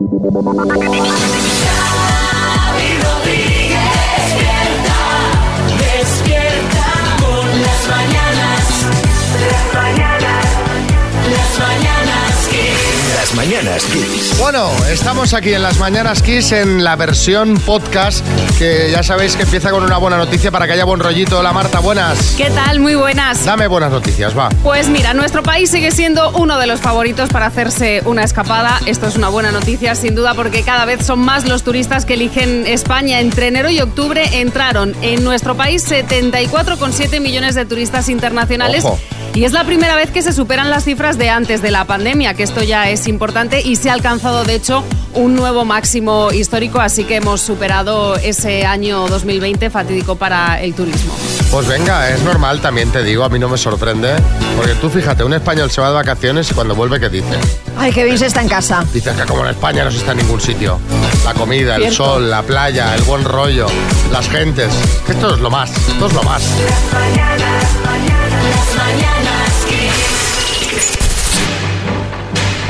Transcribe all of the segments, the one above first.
Yeah. Mañanas Kiss. Bueno, estamos aquí en las Mañanas Kiss en la versión podcast que ya sabéis que empieza con una buena noticia para que haya buen rollito. Hola Marta, buenas. ¿Qué tal? Muy buenas. Dame buenas noticias, va. Pues mira, nuestro país sigue siendo uno de los favoritos para hacerse una escapada. Esto es una buena noticia, sin duda, porque cada vez son más los turistas que eligen España. Entre enero y octubre entraron en nuestro país 74,7 millones de turistas internacionales. Ojo. Y es la primera vez que se superan las cifras de antes de la pandemia, que esto ya es importante y se ha alcanzado, de hecho, un nuevo máximo histórico, así que hemos superado ese año 2020 fatídico para el turismo. Pues venga, es normal, también te digo, a mí no me sorprende. Porque tú fíjate, un español se va de vacaciones y cuando vuelve, ¿qué dice? Ay, qué bien se está en casa. Dices que como en España no se está en ningún sitio. La comida, el sol, la playa, el buen rollo, las gentes. Que esto es lo más, esto es lo más. Las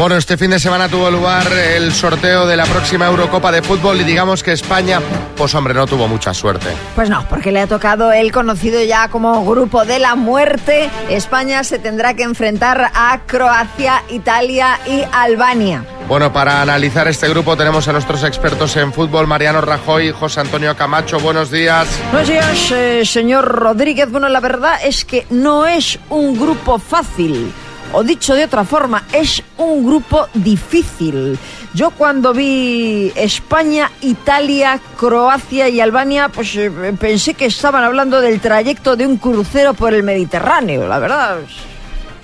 Bueno, este fin de semana tuvo lugar el sorteo de la próxima Eurocopa de Fútbol y digamos que España, pues hombre, no tuvo mucha suerte. Pues no, porque le ha tocado el conocido ya como Grupo de la Muerte. España se tendrá que enfrentar a Croacia, Italia y Albania. Bueno, para analizar este grupo tenemos a nuestros expertos en fútbol, Mariano Rajoy y José Antonio Camacho. Buenos días. Buenos días, eh, señor Rodríguez. Bueno, la verdad es que no es un grupo fácil. O dicho de otra forma, es un grupo difícil. Yo cuando vi España, Italia, Croacia y Albania, pues eh, pensé que estaban hablando del trayecto de un crucero por el Mediterráneo, la verdad.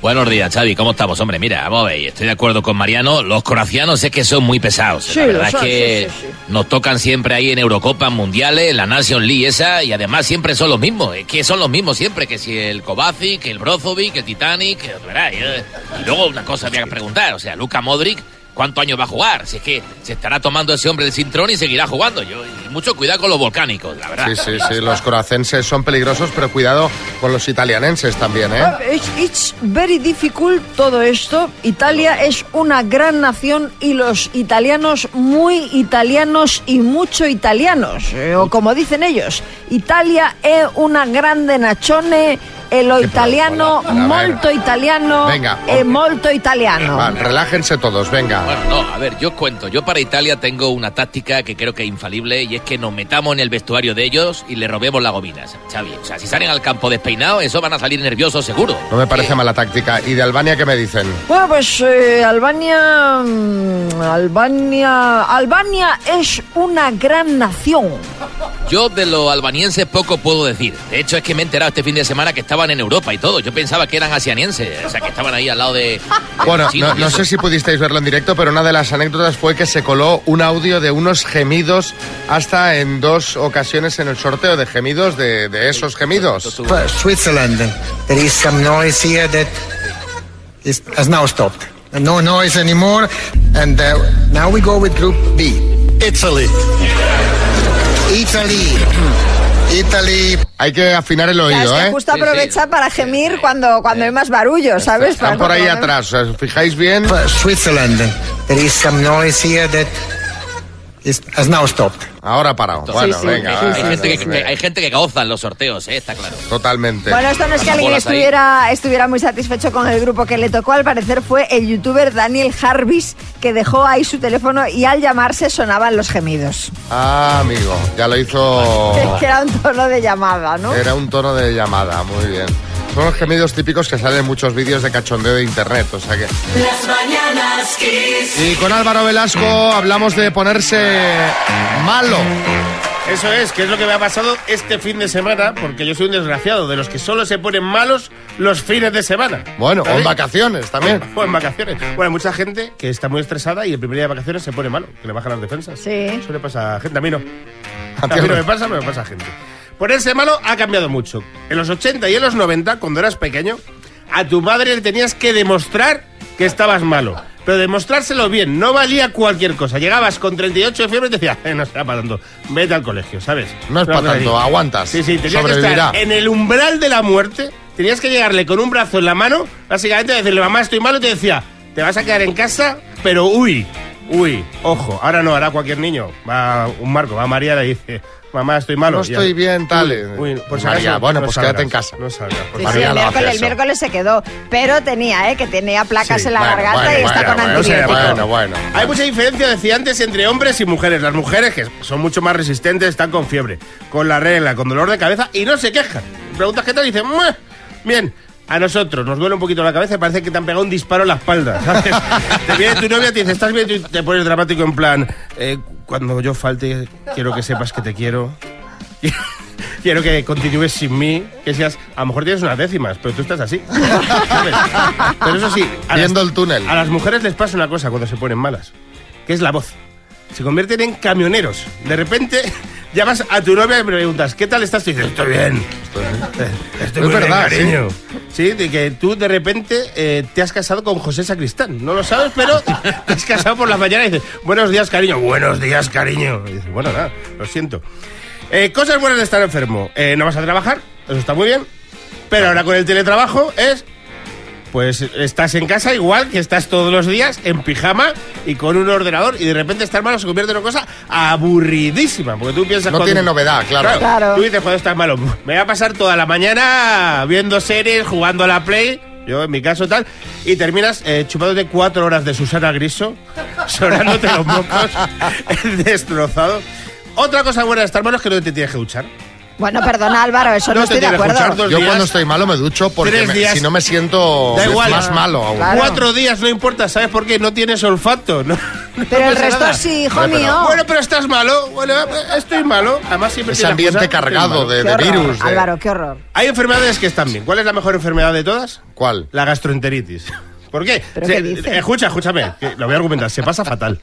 Buenos días, Xavi, ¿cómo estamos? Hombre, mira, vamos a ver, estoy de acuerdo con Mariano, los croacianos es que son muy pesados. Sí, la verdad son, es que sí, sí, sí. nos tocan siempre ahí en Eurocopas mundiales, en la Nation League esa, y además siempre son los mismos, es que son los mismos siempre, que si el Kovacic, que el Brozovic, que el Titanic, que, verá, y, eh, y luego una cosa me voy a preguntar, o sea, Luka Modric, ¿cuántos años va a jugar? Si es que se estará tomando ese hombre el cintrón y seguirá jugando. Yo, y mucho cuidado con los volcánicos, la verdad. Sí, sí, sí, los croacenses son peligrosos, pero cuidado con los italianenses también, ¿eh? It's, it's very difficult todo esto. Italia es una gran nación y los italianos muy italianos y mucho italianos. Eh, o como dicen ellos, Italia es una grande nazione e lo Che italiano molto italiano Venga, e ok. molto italiano. Va, relájense todos, venga. Bueno, no, a ver, yo cuento. Yo para Italia tengo una táctica que creo que es infalible y es que nos metamos en el vestuario de ellos y le robemos la gomina, Xavi. O sea, si salen al campo despeinados, eso van a salir nerviosos seguro. No me parece mala táctica. ¿Y de Albania qué me dicen? Bueno, pues eh, Albania, mm, Albania, Albania es una gran nación. Yo de los albanienses poco puedo decir. De hecho, es que me he enterado este fin de semana que estaban en Europa y todo. Yo pensaba que eran asianienses, o sea, que estaban ahí al lado de... Bueno, no, no sé si pudisteis verlo en directo, pero una de las anécdotas fue que se coló un audio de unos gemidos hasta en dos ocasiones en el sorteo de gemidos de, de esos gemidos. Switzerland. There is some noise here that is, has now stopped. No noise anymore. And uh, now we go with Group B. Italy. Italy. Italy. Hay que afinar el Claro, es oído, que ¿eh? justo Sí, sí. aprovecha para gemir cuando, cuando hay más barullo, ¿sabes? Están Para- por ahí atrás, ¿os fijáis bien? Switzerland. There is some noise here that has now stopped. Ahora parado. Bueno, sí, venga. sí, Hay va, gente, que, que- hay gente que goza en los sorteos, ¿eh? está claro. Totalmente. Bueno, esto no es que alguien estuviera, estuviera muy satisfecho con el grupo que le tocó, al parecer fue el youtuber Daniel Jarvis que dejó ahí su teléfono y al llamarse sonaban los gemidos. Ah, amigo, ya lo hizo... que era un tono de llamada, ¿no? Era un tono de llamada, muy bien. Son los gemidos típicos que salen en muchos vídeos de cachondeo de internet, o sea que... Las mañanas Kiss. Y con Álvaro Velasco hablamos de ponerse malo. Eso es, que es lo que me ha pasado este fin de semana, porque yo soy un desgraciado, de los que solo se ponen malos los fines de semana. Bueno, o en vacaciones también. O en vacaciones. Bueno, hay mucha gente que está muy estresada y el primer día de vacaciones se pone malo, que le bajan las defensas. Sí. Eso le pasa a gente, a mí no. A mí no me pasa, pero me pasa a gente. Ponerse malo ha cambiado mucho. En los 80 y en los 90, cuando eras pequeño, a tu madre le tenías que demostrar que estabas malo. Pero demostrárselo bien, no valía cualquier cosa. Llegabas con 38 de fiebre y te decía, eh, no está para tanto, vete al colegio, ¿sabes? No es tanto, así. aguantas, Sí, sí, tenías que estar en el umbral de la muerte, tenías que llegarle con un brazo en la mano, básicamente decirle, mamá, estoy malo, y te decía, te vas a quedar en casa, pero uy. Uy, ojo, ahora no, hará cualquier niño. Va un Marco, va María y le dice, mamá, estoy malo. No estoy ya- bien, tal. Uy, uy, por si María, acaso, bueno, no pues salgas, quédate en casa. No salgas, por Sí, favor. sí, el miércoles, el miércoles se quedó, pero tenía, ¿eh? Que tenía placas Sí, en la bueno, garganta bueno, y está con bueno, antibiótico. bueno, bueno. Hay mucha diferencia, decía antes, entre hombres y mujeres. Las mujeres, que son mucho más resistentes, están con fiebre, con la regla, con dolor de cabeza y no se quejan. Preguntas qué tal y dicen, bien. A nosotros nos duele un poquito la cabeza y parece que te han pegado un disparo en la espalda. ¿sabes? te viene tu novia y te dice, ¿estás bien? Y te pones dramático en plan, eh, cuando yo falte, quiero que sepas que te quiero. Quiero que continúes sin mí, que seas, a lo mejor tienes unas décimas, pero tú estás así. ¿sabes? Pero eso sí, a las- el túnel. a las mujeres les pasa una cosa cuando se ponen malas, que es la voz. Se convierten en camioneros. De repente llamas a tu novia y me preguntas, ¿qué tal estás? Y dices, estoy bien. Eh, Estoy Es muy bien, verdad, cariño. Sí, de que tú de repente eh, te has casado con José Sacristán. No lo sabes, pero te has casado por la mañana y dices, buenos días, cariño. Buenos días, cariño. Y dices, bueno, nada, lo siento. Eh, cosas buenas de estar enfermo. Eh, no vas a trabajar, eso está muy bien. Pero ahora con el teletrabajo es pues estás en casa igual que estás todos los días en pijama y con un ordenador y de repente estar malo se convierte en una cosa aburridísima. Porque tú piensas... No cuando- tiene novedad, claro. Claro. Tú dices cuando estás malo, me voy a pasar toda la mañana viendo series, jugando a la Play, yo en mi caso tal, y terminas eh, chupándote cuatro horas de Susana Griso, sonándote los mocos, destrozado. Otra cosa buena de estar malo es que no te tienes que duchar. Bueno, perdona Álvaro, eso no, estoy de acuerdo. Yo cuando estoy malo me ducho porque Tres me- días. si no me siento Da igual. más malo aún. Claro. Cuatro días no importa, ¿sabes por qué? No tienes olfato. No, no Pero el resto nada. sí, hijo pero- mío. Bueno, pero estás malo. Bueno, estoy malo. Además siempre Ese ambiente cargado de, virus. de- Álvaro, qué horror. Hay enfermedades que están bien. ¿Cuál es la mejor enfermedad de todas? ¿Cuál? La gastroenteritis. ¿Por qué? ¿Pero Se- qué dice? Escucha, escúchame, lo voy a argumentar. Se pasa fatal.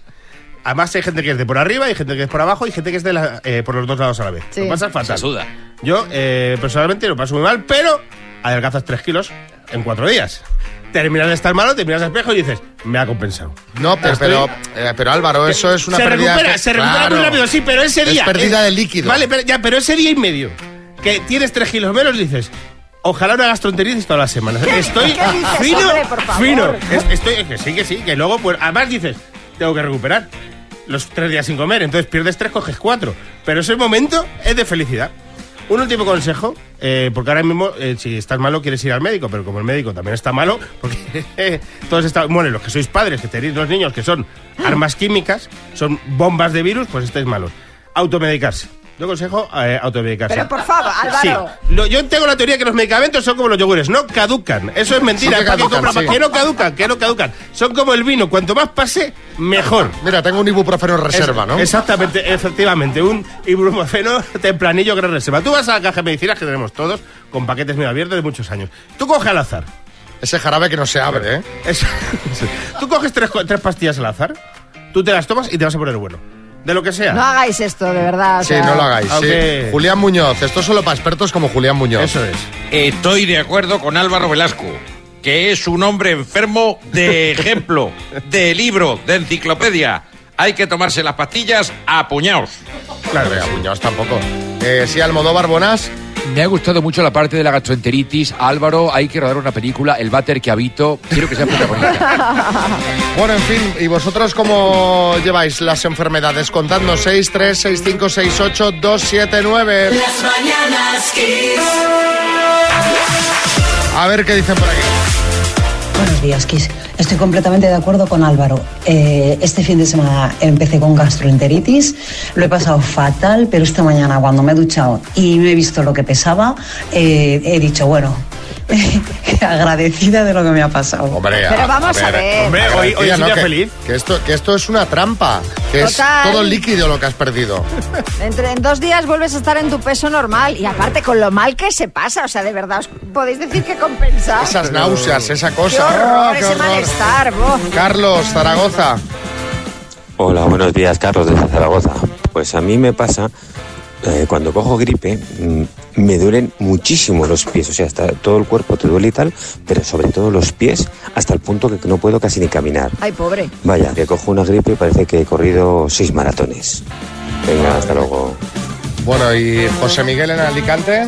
Además hay gente que es de por arriba, hay gente que es por abajo y gente que es de la- eh, por los dos lados a la vez. Sí. Lo pasas Se fatal. suda. Yo eh, personalmente lo paso muy mal, pero adelgazas 3 kilos en 4 días. Terminas de estar malo, te miras al espejo y dices, me ha compensado. No, pero, Estoy- pero, eh, pero Álvaro, eso es una se pérdida recupera, de- se recupera Claro. muy rápido, sí, pero ese Es día. pérdida de líquido. Vale, pero, ya, pero ese día y medio que tienes 3 kilos menos, dices. Ojalá una gastroenteritis todas las semanas. Estoy qué dices, fino, hombre, por favor? fino. Es- estoy, que sí, que sí, que luego, pues, además dices, tengo que recuperar los tres días sin comer, entonces pierdes tres, coges cuatro. Pero ese momento es de felicidad. Un último consejo, eh, porque ahora mismo, eh, si estás malo, quieres ir al médico, pero como el médico también está malo, porque todos están. Bueno, los que sois padres, que tenéis los niños que son armas químicas, son bombas de virus, pues estáis malos. Automedicarse. Yo aconsejo eh, automedicarse. Pero por favor, Álvaro. Sí. Lo- yo tengo la teoría que los medicamentos son como los yogures, no caducan. Eso es mentira. Sí que ¿para qué caducan, compras? sí. Que no caducan, que no caducan. Son como el vino, cuanto más pase, mejor. Mira, tengo un ibuprofeno en reserva, Es- ¿no? Exactamente, efectivamente. Un ibuprofeno tempranillo gran reserva. Tú vas a la caja de medicinas que tenemos todos, con paquetes medio abiertos de muchos años. Tú coges al azar. Ese jarabe que no se abre, ¿eh? Es- tú coges tres, tres pastillas al azar, tú te las tomas y te vas a poner bueno. De lo que sea. No hagáis esto, de verdad. o Sí, sea, no lo hagáis. sí. Julián Muñoz, esto es solo para expertos como Julián Muñoz. Eso es. Estoy de acuerdo con Álvaro Velasco, que es un hombre enfermo de ejemplo, de libro, de enciclopedia. Hay que tomarse las pastillas a puñados. Claro, venga, Muñoz tampoco. Eh, sí, Almodóvar Bonás. Me ha gustado mucho la parte de la gastroenteritis. Álvaro, hay que rodar una película, El váter que habito. Quiero que sea protagonista. Bueno, en fin, ¿y vosotros cómo lleváis las enfermedades? Contadnos 6, 3, 6, 5, 6, 8, 2, 7, 9. Las mañanas Kiss. A ver qué dicen por aquí. Buenos días, Kiss. Estoy completamente de acuerdo con Álvaro. Eh, este fin de semana empecé con gastroenteritis, lo he pasado fatal, pero esta mañana cuando me he duchado y me he visto lo que pesaba, eh, he dicho, bueno, agradecida de lo que me ha pasado. Hombre, Pero vamos a ver. Hombre, hoy, hoy es ¿no? día que, feliz. Que esto, que esto es una trampa. Que Total. es todo líquido lo que has perdido. Entre, en dos días vuelves a estar en tu peso normal. Y aparte, con lo mal que se pasa. O sea, de verdad, os podéis decir que compensa. Esas náuseas, esa Qué cosa. horror, ¡Ah, qué ese horror! malestar. bo. Carlos, Zaragoza. Hola, buenos días, Carlos desde Zaragoza. Pues a mí me pasa, eh, cuando cojo gripe, mm, me duelen muchísimo los pies, o sea, hasta todo el cuerpo te duele y tal, pero sobre todo los pies, hasta el punto que no puedo casi ni caminar. Ay, pobre. Vaya, que cojo una gripe y parece que he corrido seis maratones. Venga, hasta luego. Bueno, y José Miguel en Alicante.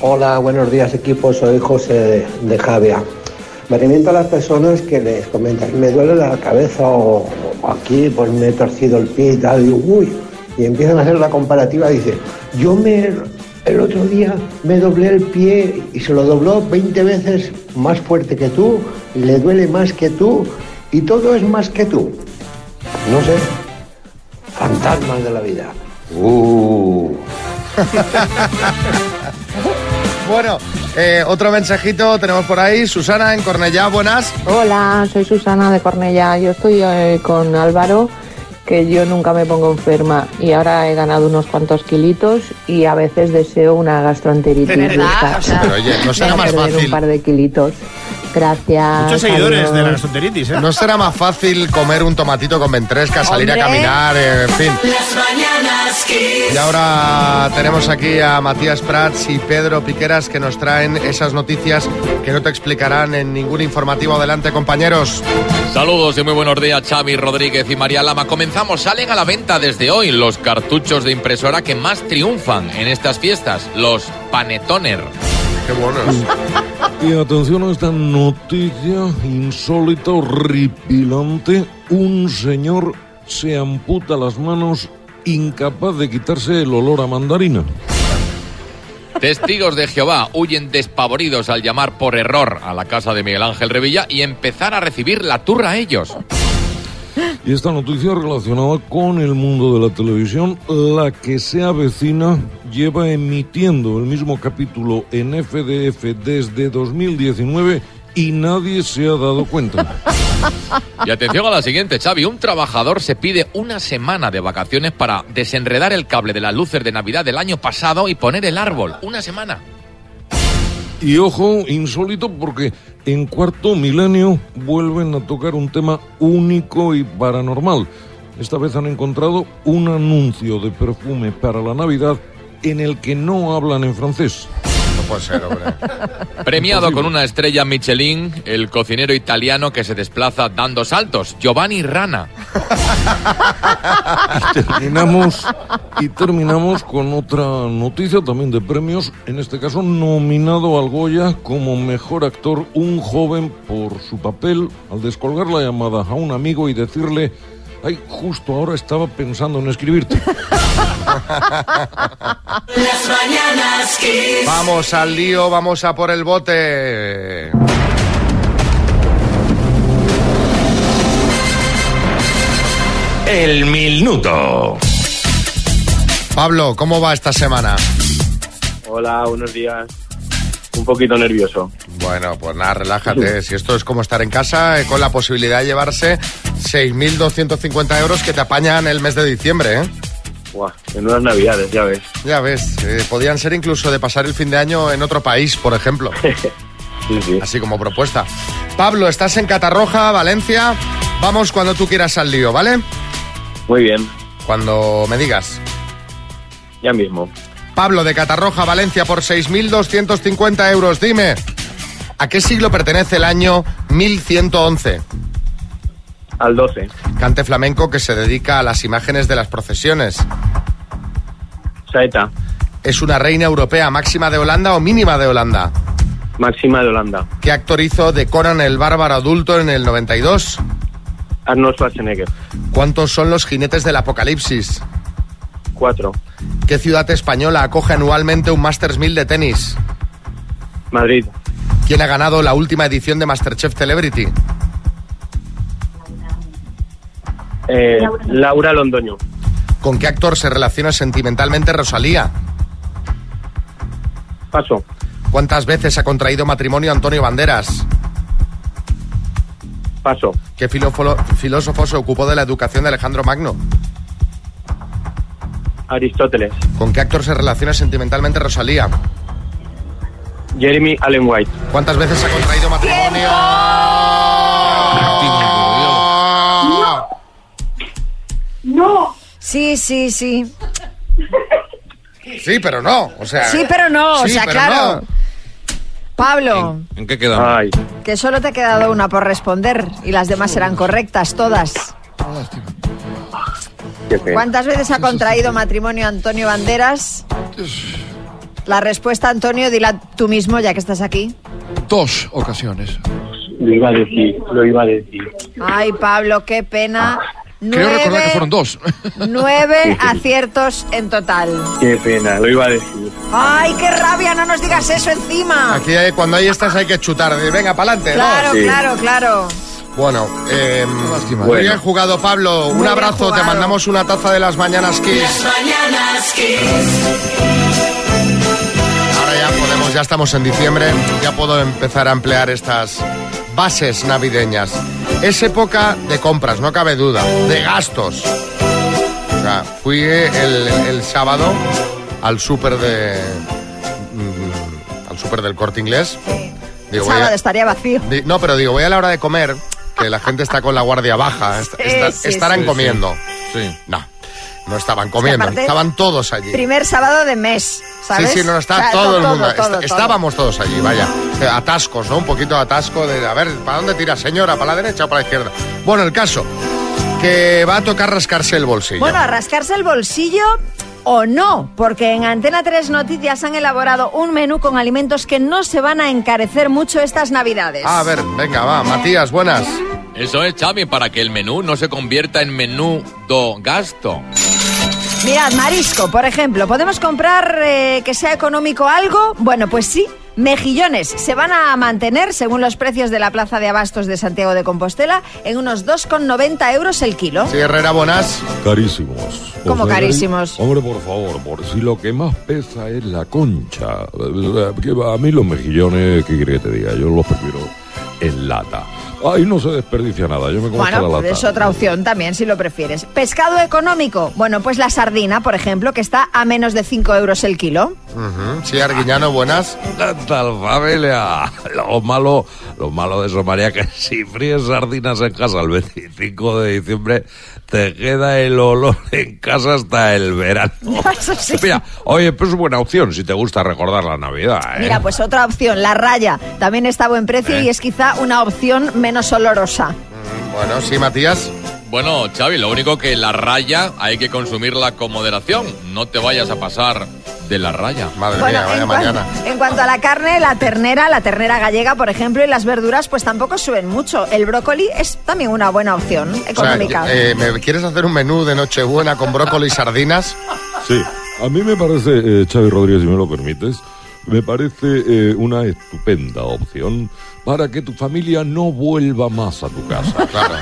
Hola, buenos días equipo, soy José de, de Javia. Me remito a las personas que les comentan, me duele la cabeza o, o aquí, pues me he torcido el pie y tal, y uy, y empiezan a hacer la comparativa, dice, yo me, el otro día me doblé el pie y se lo dobló 20 veces más fuerte que tú, y le duele más que tú, y todo es más que tú. No sé, fantasmas de la vida. Uh. Bueno, eh, otro mensajito tenemos por ahí. Susana en Cornellá, buenas. Hola, soy Susana de Cornellá. Yo estoy eh, con Álvaro, que yo nunca me pongo enferma y ahora he ganado unos cuantos kilitos y a veces deseo una gastroenteritis. ¿De verdad? Esta- O sea, Pero oye, no será más fácil. un par de kilitos. Gracias. Muchos seguidores adiós. de la gastroenteritis, ¿eh? ¿No será más fácil comer un tomatito con ventresca, salir a caminar, eh, en fin? Las mañanas Kiss. Y ahora tenemos aquí a Matías Prats y Pedro Piqueras que nos traen esas noticias que no te explicarán en ningún informativo. Adelante, compañeros. Saludos y muy buenos días, Xavi Rodríguez y María Lama. Comenzamos, salen a la venta desde hoy los cartuchos de impresora que más triunfan en estas fiestas, los Panetoner. Qué buenos. Y atención a esta noticia insólita, horripilante. Un señor se amputa las manos incapaz de quitarse el olor a mandarina. Testigos de Jehová huyen despavoridos al llamar por error a la casa de Miguel Ángel Revilla y empezar a recibir la turra a ellos. Y esta noticia relacionada con el mundo de la televisión, la que se avecina lleva emitiendo el mismo capítulo en FDF desde 2019 y nadie se ha dado cuenta. Y atención a la siguiente, Xavi. Un trabajador se pide una semana de vacaciones para desenredar el cable de las luces de Navidad del año pasado y poner el árbol. Una semana. Y ojo, insólito porque en cuarto milenio vuelven a tocar un tema único y paranormal. Esta vez han encontrado un anuncio de perfume para la Navidad en el que no hablan en francés. No puede ser, hombre. Premiado con una estrella Michelin, el cocinero italiano que se desplaza dando saltos, Giovanni Rana. Terminamos y terminamos con otra noticia también de premios, en este caso nominado al Goya como mejor actor un joven por su papel al descolgar la llamada a un amigo y decirle, ay, justo ahora estaba pensando en escribirte. Las mañanas Kiss. Vamos al lío, vamos a por el bote. El minuto. Pablo, ¿cómo va esta semana? Hola, buenos días. Un poquito nervioso. Bueno, pues nada, relájate. Si esto es como estar en casa, eh, con la posibilidad de llevarse 6.250 euros que te apañan el mes de diciembre, ¿eh? Buah, en unas navidades, ya ves. Ya ves, eh, podían ser incluso de pasar el fin de año en otro país, por ejemplo. Así como propuesta. Pablo, estás en Catarroja, Valencia. Vamos cuando tú quieras al lío, ¿vale? Muy bien. Cuando me digas. Ya mismo. Pablo de Catarroja, Valencia, por 6.250 euros. Dime, ¿a qué siglo pertenece el año 1111? Al 12. Cante flamenco que se dedica a las imágenes de las procesiones. Saeta. ¿Es una reina europea máxima de Holanda o mínima de Holanda? Máxima de Holanda. ¿Qué actor hizo de Conan el bárbaro adulto en el 92? Arnold Schwarzenegger. ¿Cuántos son los jinetes del apocalipsis? ¿Qué ciudad española acoge anualmente un Masters 1000 de tenis? Madrid. ¿Quién ha ganado la última edición de Masterchef Celebrity? Eh, Laura Londoño. ¿Con qué actor se relaciona sentimentalmente Rosalía? Paso. ¿Cuántas veces ha contraído matrimonio Antonio Banderas? Paso. ¿Qué filósofo se ocupó de la educación de Alejandro Magno? Aristóteles. ¿Con qué actor se relaciona sentimentalmente Rosalía? Jeremy Allen White. ¿Cuántas veces ha contraído matrimonio? No. Sí, sí, sí. Sí, pero no. O sea, Sí, pero no. o sea, claro. no. Pablo, ¿En qué quedamos? que solo te ha quedado una por responder y las demás serán correctas, todas. ¿Cuántas veces ha contraído matrimonio Antonio Banderas? La respuesta, Antonio, dila tú mismo, ya que estás aquí. Dos ocasiones. Lo iba a decir, lo iba a decir. Ay, Pablo, qué pena. Creo recordar que Nueve, fueron dos. nueve aciertos en total. Qué pena, lo iba a decir. Ay, qué rabia, no nos digas eso encima. Aquí hay- cuando hay estas hay que chutar. Venga, pa'lante, ¿no? Claro, claro, claro. Bueno, eh, muy Bueno. bien jugado, Pablo. Un Muy abrazo. Te mandamos una taza de las mañanas Kiss. Las mañanas Kiss. Ahora ya podemos, ya estamos en diciembre, ya puedo empezar a emplear estas bases navideñas. Es época de compras, no cabe duda, de gastos. O sea, fui el, el sábado al súper de. mm, al súper del corte inglés. Digo, a- Sábado estaría vacío. Di- No, pero digo, voy a la hora de comer, que la gente está con la guardia baja. est- Sí, está- sí, estarán sí. comiendo. Sí. No, no estaban comiendo, estaban todos allí. Primer sábado de mes, ¿sabes? Sí, sí, no, está O sea, todo el mundo. todo, Est- todo. Estábamos todos allí, vaya. Eh, Atascos, ¿no? Un poquito de atasco de, a ver, ¿para dónde tira, señora? ¿Para la derecha o para la izquierda? Bueno, el caso, que va a tocar rascarse el bolsillo. Bueno, a rascarse el bolsillo o no, porque en Antena 3 Noticias han elaborado un menú con alimentos que no se van a encarecer mucho estas navidades. Ah, a ver, venga, va. Matías, buenas. Eso es, Xavi, para que el menú no se convierta en menú do gasto. Mirad, marisco, por ejemplo, ¿podemos comprar eh, que sea económico algo? Bueno, pues sí. Mejillones se van a mantener, según los precios de la Plaza de Abastos de Santiago de Compostela, en unos 2,90 euros el kilo. Sí, Herrera, buenas. Carísimos. ¿Cómo sea, carísimos? Hombre, por favor, por si lo que más pesa es la concha. Eh, que A mí los mejillones, ¿qué quiere que te diga? Yo los prefiero en lata. Ahí no se desperdicia nada, yo me como hasta la Bueno, lata. es otra opción también, si lo prefieres. Pescado económico, bueno, pues la sardina, por ejemplo, que está a menos de 5 euros el kilo. Sí, Arguiñano, buenas. ¿Qué tal, familia? Lo malo, lo malo de eso, María, que si fríes sardinas en casa el 25 de diciembre, te queda el olor en casa hasta el verano. Eso sí. Mira, oye, pues es buena opción si te gusta recordar la Navidad, ¿eh? Mira, pues otra opción, la raya, también está a buen precio Eh. y es quizá una opción menos olorosa. Bueno, sí, Matías. Bueno, Xavi, lo único que la raya hay que consumirla con moderación. No te vayas a pasar de la raya. Madre Bueno, mía, vaya en, mañana. en cuanto a la carne, la ternera, la ternera gallega, por ejemplo, y las verduras, pues tampoco suben mucho. El brócoli es también una buena opción O sea, económica. eh, ¿me quieres hacer un menú de Nochebuena con brócoli y sardinas? Sí, a mí me parece, eh, Xavi Rodríguez, si me lo permites, me parece eh, una estupenda opción para que tu familia no vuelva más a tu casa. Claro.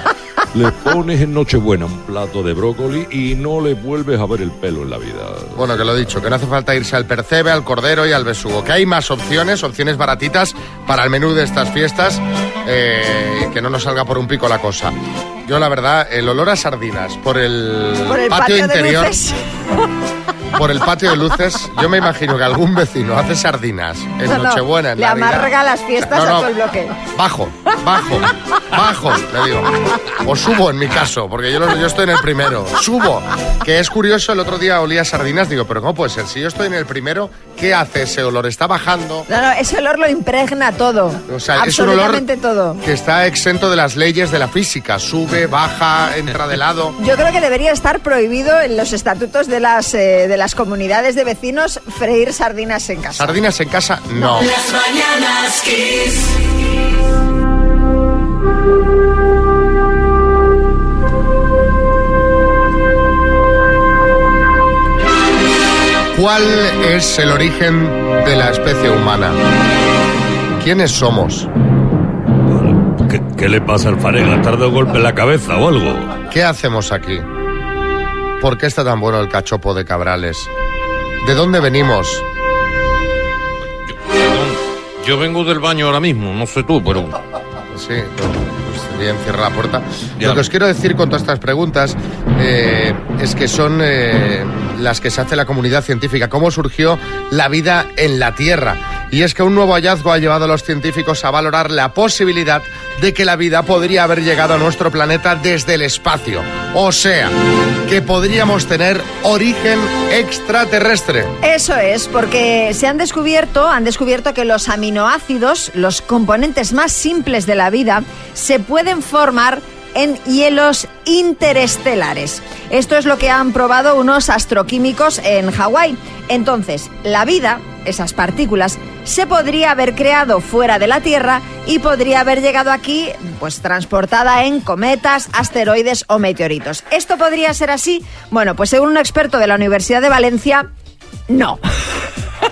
Le pones en Nochebuena un plato de brócoli y no le vuelves a ver el pelo en la vida. Bueno, que lo he dicho, que no hace falta irse al percebe, al cordero y al besugo, que hay más opciones, opciones baratitas para el menú de estas fiestas, eh, y que no nos salga por un pico la cosa. Yo, la verdad, el olor a sardinas por el, Por el patio, patio, interior, de luces. por el patio de luces, yo me imagino que algún vecino hace sardinas en No, no, Nochebuena, en le Navidad. amarga las fiestas No, no, a todo el bloque. Bajo, bajo, bajo, le digo. O subo en mi caso, porque yo, yo estoy en el primero. Subo. Que es curioso, el otro día olía sardinas, digo, pero ¿cómo puede ser? Si yo estoy en el primero, ¿qué hace ese olor? Está bajando. No, no, ese olor lo impregna todo. O sea, es un olor todo. que está exento de las leyes de la física. Sube, baja, entra de lado. Yo creo que debería estar prohibido en los estatutos de las, eh, de las comunidades de vecinos freír sardinas en casa. Sardinas en casa, no. Las mañanas Kiss. ¿Cuál es el origen de la especie humana? ¿Quiénes somos? ¿Qué, qué le pasa al Farega? ¿Tarda un golpe en la cabeza o algo? ¿Qué hacemos aquí? ¿Por qué está tan bueno el cachopo de Cabrales? ¿De dónde venimos? Perdón, yo vengo del baño ahora mismo, no sé tú, pero... Sí, pues bien, cierra la puerta. Ya. Lo que os quiero decir con todas estas preguntas eh, es que son eh, las que se hace la comunidad científica. ¿Cómo surgió la vida en la Tierra? Y es que un nuevo hallazgo ha llevado a los científicos a valorar la posibilidad de que la vida podría haber llegado a nuestro planeta desde el espacio. O sea, que podríamos tener origen extraterrestre. Eso es, porque se han descubierto, han descubierto que los aminoácidos, los componentes más simples de la vida, se pueden formar en hielos interestelares. Esto es lo que han probado unos astroquímicos en Hawái. Entonces, la vida, esas partículas, se podría haber creado fuera de la Tierra y podría haber llegado aquí, pues transportada en cometas, asteroides o meteoritos. ¿Esto podría ser así? Bueno, pues según un experto de la Universidad de Valencia, no.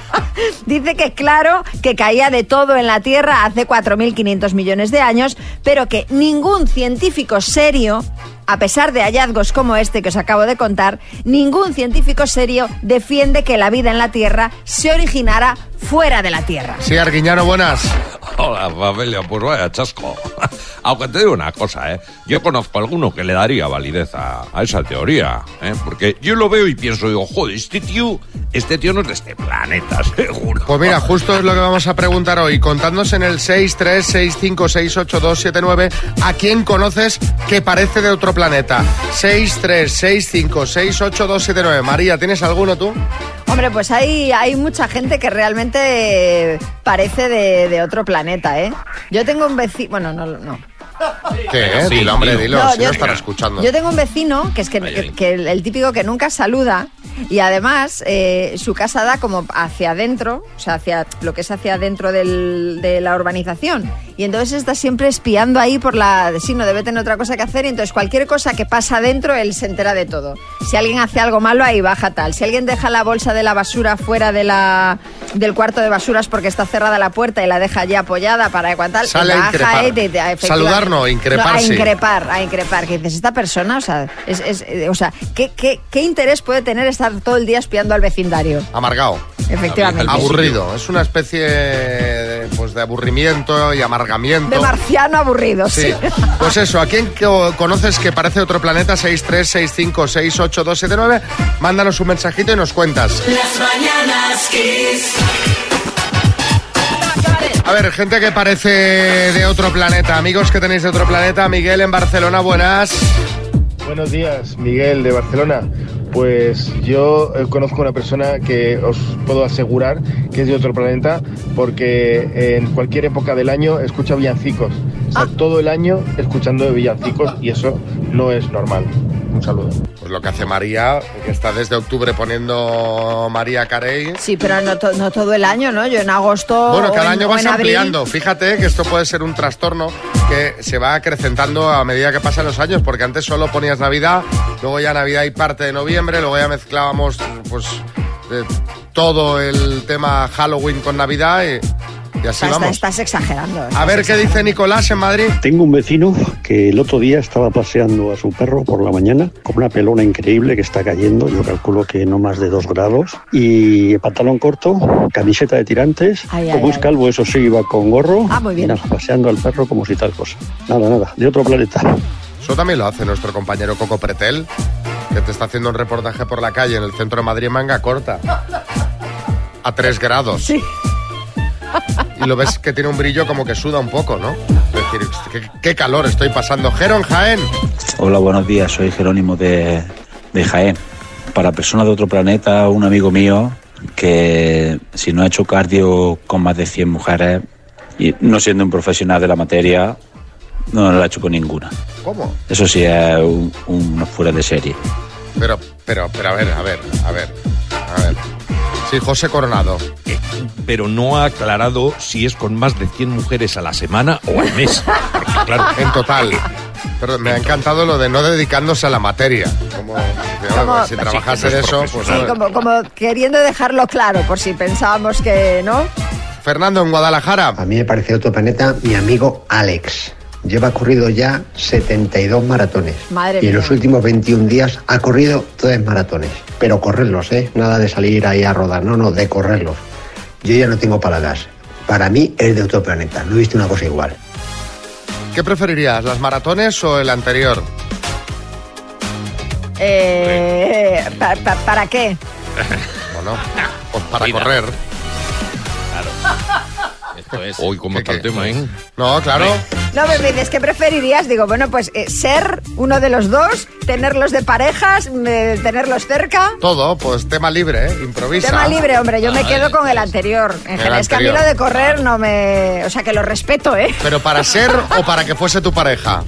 Dice que claro que caía de todo en la Tierra hace 4.500 millones de años, pero que ningún científico serio, a pesar de hallazgos como este que os acabo de contar, ningún científico serio defiende que la vida en la Tierra se originara fuera de la Tierra. Sí, Arguiñano, buenas. Hola, familia, pues vaya chasco. Aunque te digo una cosa, ¿eh? Yo conozco a alguno que le daría validez a, a esa teoría, ¿eh? Porque yo lo veo y pienso, digo, joder, este tío, este tío no es de este planeta, seguro. Pues mira, justo es lo que vamos a preguntar hoy. Contadnos en el 636568279 a quién conoces que parece de otro planeta. 636568279. María, ¿tienes alguno tú? Hombre, pues hay, hay mucha gente que realmente parece de, de otro planeta, ¿eh? Yo tengo un vecino... Bueno, no, no. ¿Qué? Sí, dilo, hombre, dilo. No, si yo- no estará escuchando. Yo tengo un vecino que es que, que- que el, el típico que nunca saluda y además eh, su casa da como hacia adentro, o sea, hacia lo que es hacia adentro del- de la urbanización. Y entonces está siempre espiando ahí por la... Sí, no debe tener otra cosa que hacer y entonces cualquier cosa que pasa adentro él se entera de todo. Si alguien hace algo malo ahí baja tal. Si alguien deja la bolsa de la basura fuera de la, del cuarto de basuras porque está cerrada la puerta y la deja allí apoyada para tal, Sale baja y te- te- efectivamente- No, increpar a increpar, a increpar. Que dices, esta persona, o sea, es, es- eh, o sea ¿qué, qué, qué interés puede tener estar todo el día espiando al vecindario? Amargado. Efectivamente. Aburrido. Es una especie de, pues, de aburrimiento y amargamiento. De marciano aburrido, sí. Sí, pues eso, ¿a quién co- conoces que parece otro planeta? 636568279. Mándanos un mensajito y nos cuentas. Las mañanas Kiss. A ver, gente que parece de otro planeta. Amigos que tenéis de otro planeta. Miguel en Barcelona, buenas. Buenos días, Miguel de Barcelona. Pues yo eh, conozco una persona que os puedo asegurar que es de otro planeta porque en cualquier época del año escucha villancicos. O sea, todo el año escuchando villancicos y eso no es normal. Un saludo. Pues lo que hace María, que está desde octubre poniendo María Carey. Sí, pero no, to- no todo el año, ¿no? Yo en agosto. Bueno, cada año vas abril- ampliando. Fíjate que esto puede ser un trastorno que se va acrecentando a medida que pasan los años, porque antes solo ponías Navidad, luego ya Navidad y parte de noviembre, luego ya mezclábamos pues eh, todo el tema Halloween con Navidad y, y así Estás, vamos. estás exagerando. A ver qué dice Nicolás en Madrid. Tengo un vecino que el otro día estaba paseando a su perro por la mañana con una pelona increíble que está cayendo, yo calculo que no más de dos grados, y pantalón corto, camiseta de tirantes, Ay, ay, como es ay. calvo, eso sí, iba con gorro, Ah, muy bien. y nada, paseando al perro como si tal cosa. Nada, nada, de otro planeta. Eso también lo hace nuestro compañero Coco Pretel, que te está haciendo un reportaje por la calle en el centro de Madrid manga corta. A tres grados. Sí. Y lo ves que tiene un brillo como que suda un poco, ¿no? Es decir, qué, calor estoy pasando. Geron Jaén. Hola, buenos días. Soy Jerónimo de, de Jaén. Para personas de otro planeta, un amigo mío que si no ha hecho cardio con más de 100 mujeres y no siendo un profesional de la materia, no lo ha hecho con ninguna. ¿Cómo? Eso sí es un, un fuera de serie. Pero, pero, pero a ver, a ver, a ver, a ver. Sí, José Coronado. Pero no ha aclarado si es con más de 100 mujeres a la semana o al mes. Porque, claro, En total. Pero me ha encantado lo de no dedicándose a la materia. Como, Como- si trabajase de eso, pues Sí, no. como, como queriendo dejarlo claro, por si pensábamos que no. Fernando en Guadalajara. A mí me parece otro planeta mi amigo Alex. Lleva corrido ya 72 maratones. Madre y en mía. los últimos 21 días ha corrido tres maratones. Pero correrlos, ¿eh? Nada de salir ahí a rodar, no, no, de correrlos. Yo ya no tengo palabras. Para mí es de otro planeta. No he visto una cosa igual. ¿Qué preferirías, las maratones o el anterior? Eh, pa- pa- ¿Para qué? Bueno, pues para correr. Esto es. Hoy, ¿cómo está el tema, eh? No, claro. No, me dices, ¿qué preferirías? Digo, bueno, pues eh, ser uno de los dos, tenerlos de parejas, eh, tenerlos cerca. Todo, pues tema libre, ¿eh? Improvisa. Tema libre, hombre, yo me quedo con el anterior. En general, es que a mí lo de correr no me... O sea, que lo respeto, ¿eh? Pero para ser o para que fuese tu pareja.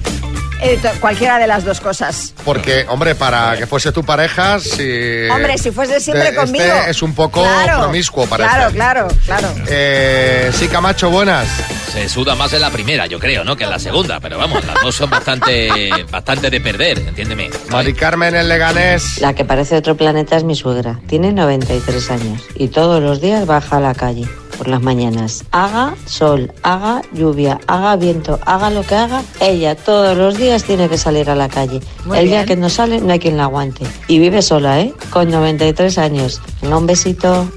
Eh, cualquiera de las dos cosas. Porque, hombre, para que fuese tu pareja, si... Hombre, si fuese siempre este conmigo. es un poco Claro, promiscuo, parece. Claro, claro, claro. Eh, sí, Camacho, buenas. Se suda más en la primera, yo creo, ¿no? Que en la segunda. Pero vamos, las dos son bastante, bastante de perder, entiéndeme. Mari Carmen en Leganés. La que parece otro planeta es mi suegra. Tiene 93 años y todos los días baja a la calle por las mañanas. Haga sol, haga lluvia, haga viento, haga lo que haga, ella todos los días tiene que salir a la calle. Muy El día que no sale no hay quien la aguante. Y vive sola, ¿eh? Con 93 años. Venga, un besito.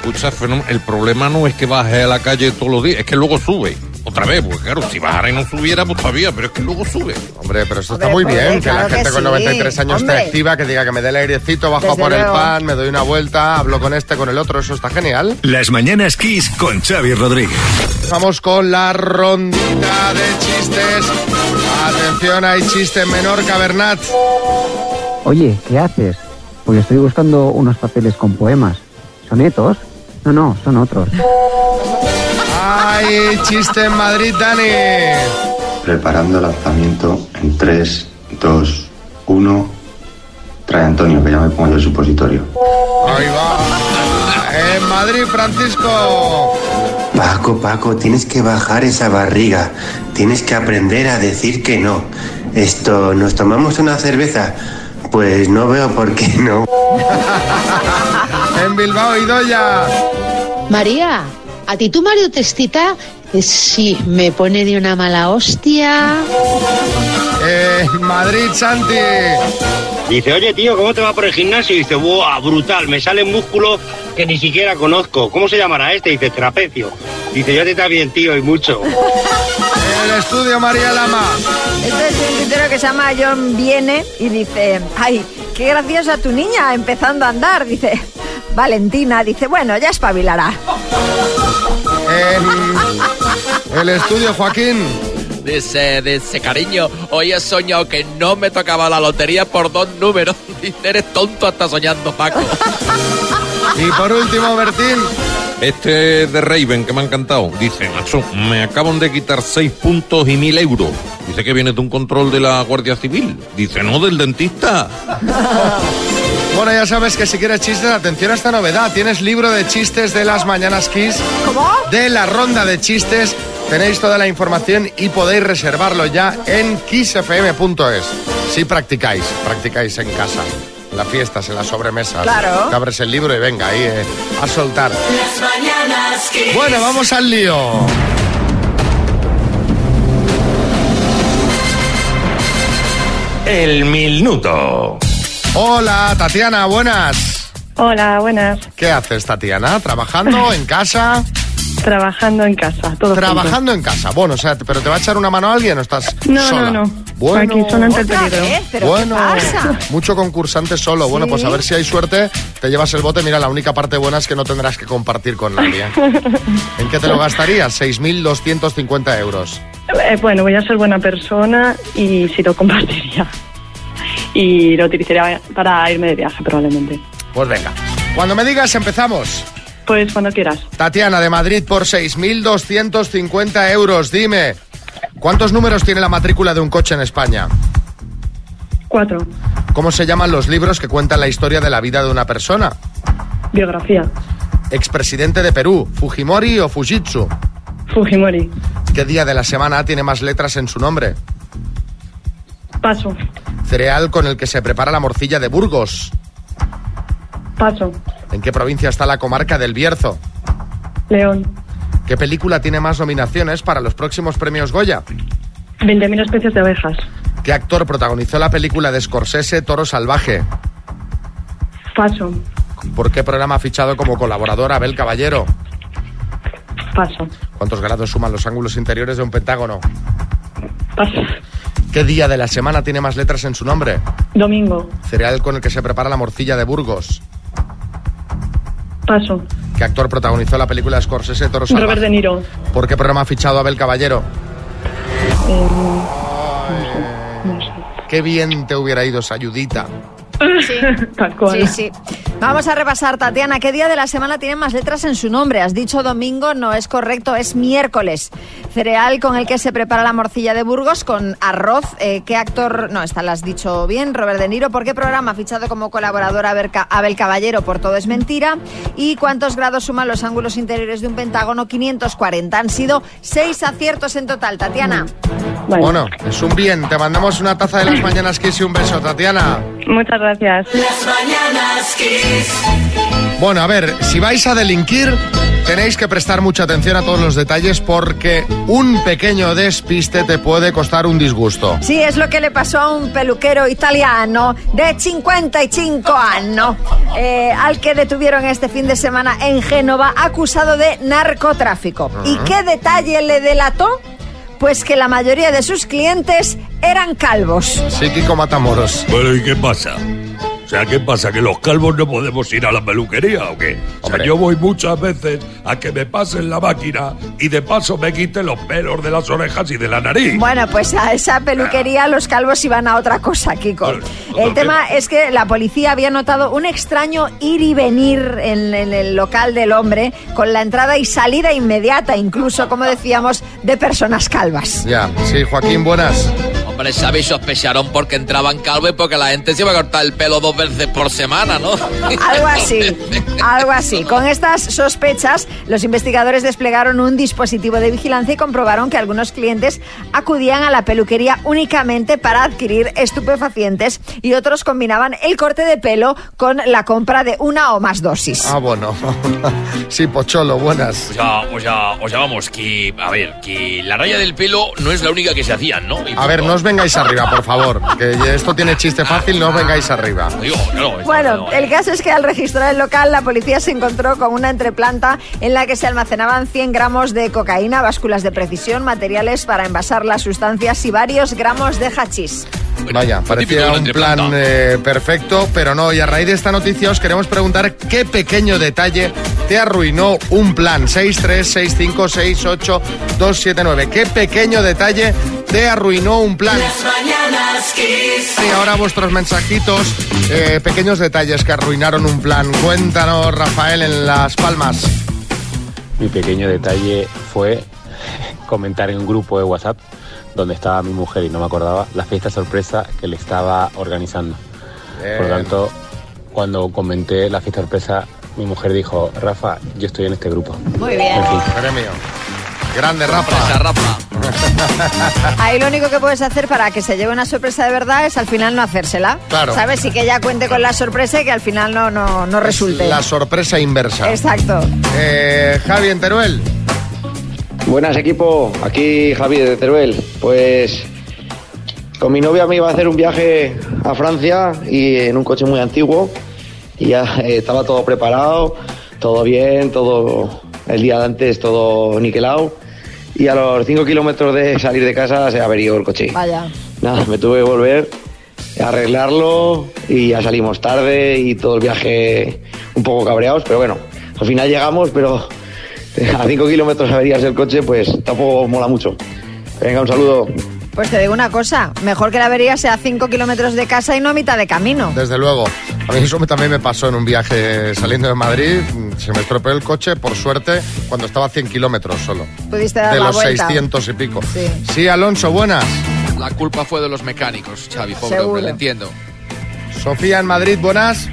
Escucha, el problema no es que baje a la calle todos los días, es que luego sube. Otra vez, porque claro, si bajara y no subiera, pues todavía, pero es que luego sube. Hombre, pero eso está Hombre, muy pues, bien, que claro la gente que con sí. 93 años Hombre. esté activa, que diga que me dé el airecito, bajo Desde por el pan, me doy una vuelta, hablo con este, con el otro, eso está genial. Las mañanas Kiss con Xavi Rodríguez. Vamos con la rondita de chistes. Atención, hay chiste en Menorca, Bernat. Oye, ¿qué haces? Pues estoy buscando unos papeles con poemas. ¿Sonetos? No, no, son otros. Hay chiste en Madrid, Dani. Preparando el lanzamiento en 3, 2, 1. Trae Antonio, que ya me pongo yo el supositorio. Ahí va. En Madrid, Francisco. Paco, Paco, tienes que bajar esa barriga. Tienes que aprender a decir que no. Esto, ¿nos tomamos una cerveza? Pues no veo por qué no. En Bilbao, Idoya. María, ¿a ti tu marido te excita? Eh, Sí, me pone de una mala hostia. En Madrid, Santi. Dice, oye tío, ¿cómo te va por el gimnasio? Y dice, ¡buah, brutal! Me salen músculos que ni siquiera conozco. ¿Cómo se llamará este? Dice, trapecio. Dice, yo te está bien, tío, y mucho. En el estudio, María Lama. Este es un tuitero que se llama John Viene y dice, ay, qué graciosa tu niña empezando a andar. Dice, Valentina, dice, bueno, ya espabilará. En el estudio, Joaquín. Dice, dice, cariño, hoy he soñado que no me tocaba la lotería por dos números. Dice, eres tonto hasta soñando, Paco. Y por último, Bertín. Este de Raven, que me ha encantado, dice, macho, me acaban de quitar seis puntos y mil euros. Dice que viene de un control de la Guardia Civil. Dice, no, del dentista. Bueno, ya sabes que si quieres chistes, atención a esta novedad. Tienes libro de chistes de las Mañanas Kiss. ¿Cómo? De la ronda de chistes. Tenéis toda la información y podéis reservarlo ya en kissfm.es. Si practicáis, practicáis en casa. En las fiestas, en las sobremesas. Claro. Te abres el libro y venga ahí eh, a soltar. Las mañanas Kiss. Bueno, vamos al lío. El minuto. Hola, Tatiana, buenas. Hola, buenas. ¿Qué haces, Tatiana? ¿Trabajando en casa? Trabajando en casa, todo Trabajando en casa. Bueno, o sea, ¿pero te va a echar una mano alguien o estás No, sola? no, no. Bueno, Aquí son ante el ¿Otra peligro. vez? ¿Pero bueno, qué pasa? mucho concursante solo. Bueno, pues a ver si hay suerte, te llevas el bote. Mira, la única parte buena es que no tendrás que compartir con nadie. ¿En qué te lo gastarías? 6.250 euros. Eh, bueno, voy a ser buena persona y sí lo compartiría. Y lo utilizaría para irme de viaje, probablemente. Pues venga. Cuando me digas, empezamos. Pues cuando quieras. Tatiana, de Madrid, por 6.250 euros. Dime, ¿cuántos números tiene la matrícula de un coche en España? Cuatro. ¿Cómo se llaman los libros que cuentan la historia de la vida de una persona? Biografía. Expresidente de Perú, Fujimori o Fujitsu. Fujimori. ¿Qué día de la semana tiene más letras en su nombre? Paso. Cereal con el que se prepara la morcilla de Burgos. Paso. ¿En qué provincia está la comarca del Bierzo? León. ¿Qué película tiene más nominaciones para los próximos premios Goya? 20.000 especies de abejas. ¿Qué actor protagonizó la película de Scorsese Toro Salvaje? Paso. ¿Por qué programa ha fichado como colaborador Abel Caballero? Paso. ¿Cuántos grados suman los ángulos interiores de un pentágono? Paso. ¿Qué día de la semana tiene más letras en su nombre? Domingo. Cereal con el que se prepara la morcilla de Burgos. Paso. ¿Qué actor protagonizó la película de Scorsese Toro Salvaje? Robert De Niro. ¿Por qué programa ha fichado a Abel Caballero? Eh, Qué bien te hubiera ido esa ayudita. Tal cual. Sí, sí. Vamos a repasar, Tatiana, ¿qué día de la semana tiene más letras en su nombre? Has dicho domingo, no es correcto, es miércoles. Cereal con el que se prepara la morcilla de Burgos con arroz. Eh, ¿Qué actor? No, esta la has dicho bien, Robert De Niro. ¿Por qué programa ha fichado como colaborador Abel, Ca- Abel Caballero? Por todo es mentira. ¿Y cuántos grados suman los ángulos interiores de un pentágono? 540. Han sido seis aciertos en total, Tatiana. Bueno, es un bien. Te mandamos una taza de las mañanas Kiss y un beso, Tatiana. Muchas gracias. Las mañanas Kiss. Bueno, a ver, si vais a delinquir, tenéis que prestar mucha atención a todos los detalles porque un pequeño despiste te puede costar un disgusto. Sí, es lo que le pasó a un peluquero italiano de 55 años, eh, al que detuvieron este fin de semana en Génova acusado de narcotráfico. ¿Y qué detalle le delató? Pues que la mayoría de sus clientes eran calvos. Psíquico Matamoros. Bueno, ¿y qué pasa? O sea, ¿qué pasa? ¿Que los calvos no podemos ir a la peluquería o qué? O sea, yo voy muchas veces a que me pasen la máquina y de paso me quiten los pelos de las orejas y de la nariz. Bueno, pues a esa peluquería los calvos iban a otra cosa, Kiko. El tema es que la policía había notado un extraño ir y venir en, en el local del hombre con la entrada y salida inmediata, incluso, como decíamos, de personas calvas. Ya, sí, Joaquín, buenas. Hombre, ¿sabéis? Sospecharon porque entraban calvo y porque la gente se iba a cortar el pelo dos veces por semana, ¿no? Algo así, algo así. Con estas sospechas, los investigadores desplegaron un dispositivo de vigilancia y comprobaron que algunos clientes acudían a la peluquería únicamente para adquirir estupefacientes y otros combinaban el corte de pelo con la compra de una o más dosis. Ah, bueno. sí, Pocholo, buenas. O sea, o sea, o sea, vamos, que, a ver, que la raya del pelo no es la única que se hacían, ¿no? Y A ver, no os vengáis arriba, por favor. Que esto tiene chiste fácil, no os vengáis arriba. Bueno, el caso es que al registrar el local, la policía se encontró con una entreplanta en la que se almacenaban 100 gramos de cocaína, básculas de precisión, materiales para envasar las sustancias y varios gramos de hachís. Vaya, parecía un plan eh, perfecto, pero no. Y a raíz de esta noticia os queremos preguntar qué pequeño detalle te arruinó un plan. 636568279. ¿Qué pequeño detalle te arruinó un plan? Y ahora vuestros mensajitos, eh, pequeños detalles que arruinaron un plan. Cuéntanos, Rafael, en Las Palmas. Mi pequeño detalle fue comentar en un grupo de WhatsApp donde estaba mi mujer y no me acordaba la fiesta sorpresa que le estaba organizando. Por lo tanto, cuando comenté la fiesta sorpresa, mi mujer dijo, Rafa, yo estoy en este grupo. Muy bien. En fin. Premio. Grande, Rafa. Ahí lo único que puedes hacer para que se lleve una sorpresa de verdad es al final no hacérsela. Claro. ¿Sabes? Y que ella cuente con la sorpresa y que al final no, no, no resulte. La sorpresa inversa. Exacto. Eh, Javi, en Teruel. Buenas equipo, aquí Javi de Teruel. Pues con mi novia me iba a hacer un viaje a Francia y en un coche muy antiguo y ya eh, estaba todo preparado, todo bien, todo el día de antes todo niquelado y a los 5 kilómetros de salir de casa se averió el coche. Vaya. Nada, me tuve que volver a arreglarlo y ya salimos tarde y todo el viaje un poco cabreados, pero bueno, al final llegamos, pero a 5 kilómetros averiarse el coche, pues tampoco mola mucho. Venga, un saludo. Pues te digo una cosa, mejor que la avería sea a 5 kilómetros de casa y no a mitad de camino. Desde luego. A mí eso también me pasó en un viaje saliendo de Madrid. Se me estropeó el coche, por suerte, cuando estaba a 100 kilómetros solo. Pudiste dar De la los vuelta. 600 y pico. Sí. Sí, Alonso, buenas. La culpa fue de los mecánicos, Xavi, pobre Seguro. hombre, le entiendo. Sofía en Madrid, buenas.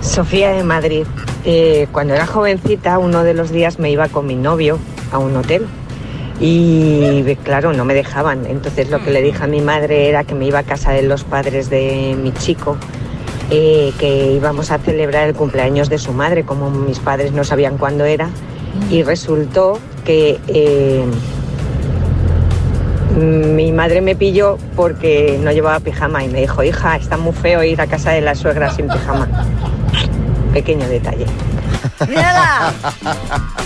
Sofía de Madrid. Eh, cuando era jovencita, uno de los días me iba con mi novio a un hotel y claro, no me dejaban. Entonces lo que le dije a mi madre era que me iba a casa de los padres de mi chico, eh, que íbamos a celebrar el cumpleaños de su madre, como mis padres no sabían cuándo era. Y resultó que eh, mi madre me pilló porque no llevaba pijama y me dijo, hija, está muy feo ir a casa de la suegra sin pijama. Pequeño detalle. ¡Mírala!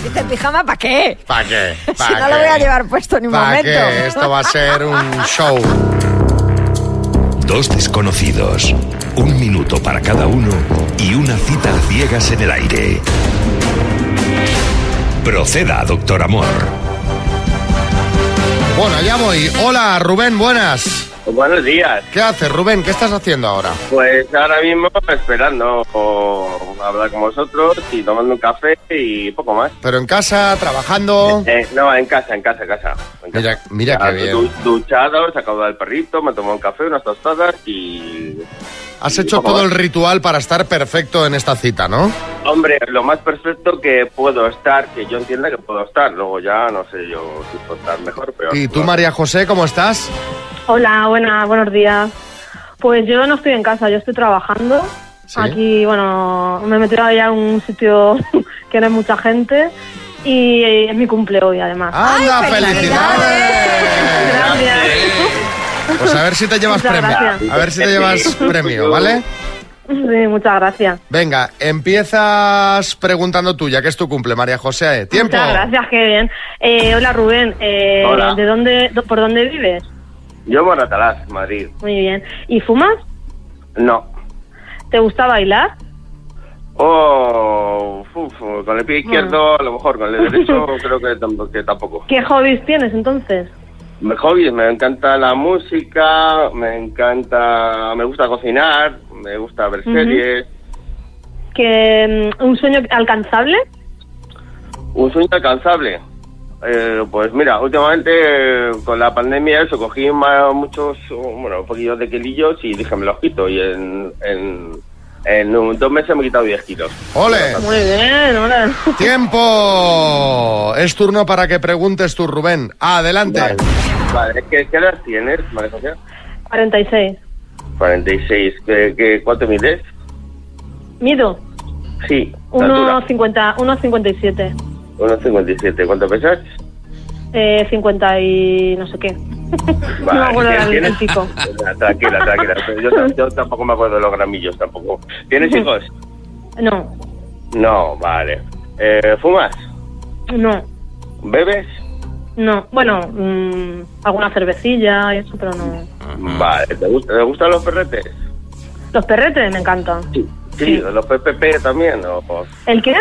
Dice, pijama, ¿para qué? ¿Para qué? Si no lo voy a llevar puesto ni un ¿Para momento. qué? Esto va a ser un show. Dos desconocidos, un minuto para cada uno y una cita a ciegas en el aire. Proceda, doctor Amor. Bueno, ya voy. Hola, Rubén, buenas. Buenos días. ¿Qué haces, Rubén? ¿Qué estás haciendo ahora? Pues ahora mismo esperando o hablar con vosotros y tomando un café y poco más. Pero en casa, trabajando. Eh, no, en casa, en casa, en casa. En casa. Mira, mira qué bien. du- duchado, sacado del perrito, me tomado un café, unas tostadas y... Has hecho todo el ritual para estar perfecto en esta cita, ¿no? Hombre, lo más perfecto que puedo estar, que yo entienda que puedo estar. Luego ya no sé yo si puedo estar mejor, pero... ¿Y tú, María José, cómo estás? Hola, buena, buenos días. Pues yo no estoy en casa, yo estoy trabajando. Sí. Aquí, bueno, me he metido ya en un sitio que no hay mucha gente y es mi cumple hoy, además. ¡Anda, felicidades! Gracias. Pues a ver si te llevas premio. gracias. A ver si te llevas premio, ¿vale? Sí, muchas gracias. Venga, empiezas preguntando tú, ya que es tu cumple, María José. ¡Tiempo! Muchas gracias, qué bien. Eh, hola, Rubén. Eh, Hola. ¿De dónde, do- por dónde vives? Yo en Moratalaz, Madrid. Muy bien. ¿Y fumas? No. ¿Te gusta bailar? Oh, uf, con el pie izquierdo a lo mejor, con el derecho creo que, que tampoco. ¿Qué hobbies tienes entonces? Me hobbies, me encanta la música, me encanta, me gusta cocinar, me gusta ver series. ¿Que, mm, ¿Un sueño alcanzable? Un sueño alcanzable. Eh, pues mira, últimamente eh, con la pandemia eso, cogí ma- muchos, bueno, un poquillo de kilillos y dije me los quito y en, en, en un- dos meses me he quitado 10 kilos. ¡Ole! Muy bien, hola. ¡Tiempo! Es turno para que preguntes tú, Rubén. Adelante. Vale, Vale, ¿qué, ¿qué edad tienes, María José? 46. 46. ¿Qué, qué, cuánto mides? Mido Sí, la altura. 1,50 1,57. 1,57. ¿Cuánto pesas? Eh, 50 y no sé qué. No me acuerdo ¿tienes- del. Tranquila, tranquila. Yo, yo tampoco me acuerdo de los gramillos tampoco. ¿Tienes hijos? No, No, vale. Eh, ¿Fumas? no, ¿Bebes? no. Bueno, mm, alguna cervecilla y eso, pero no. Vale. ¿Te, gusta, ¿Te gustan los perretes? Los perretes me encantan. Sí, los PPP también. O, o- ¿El qué?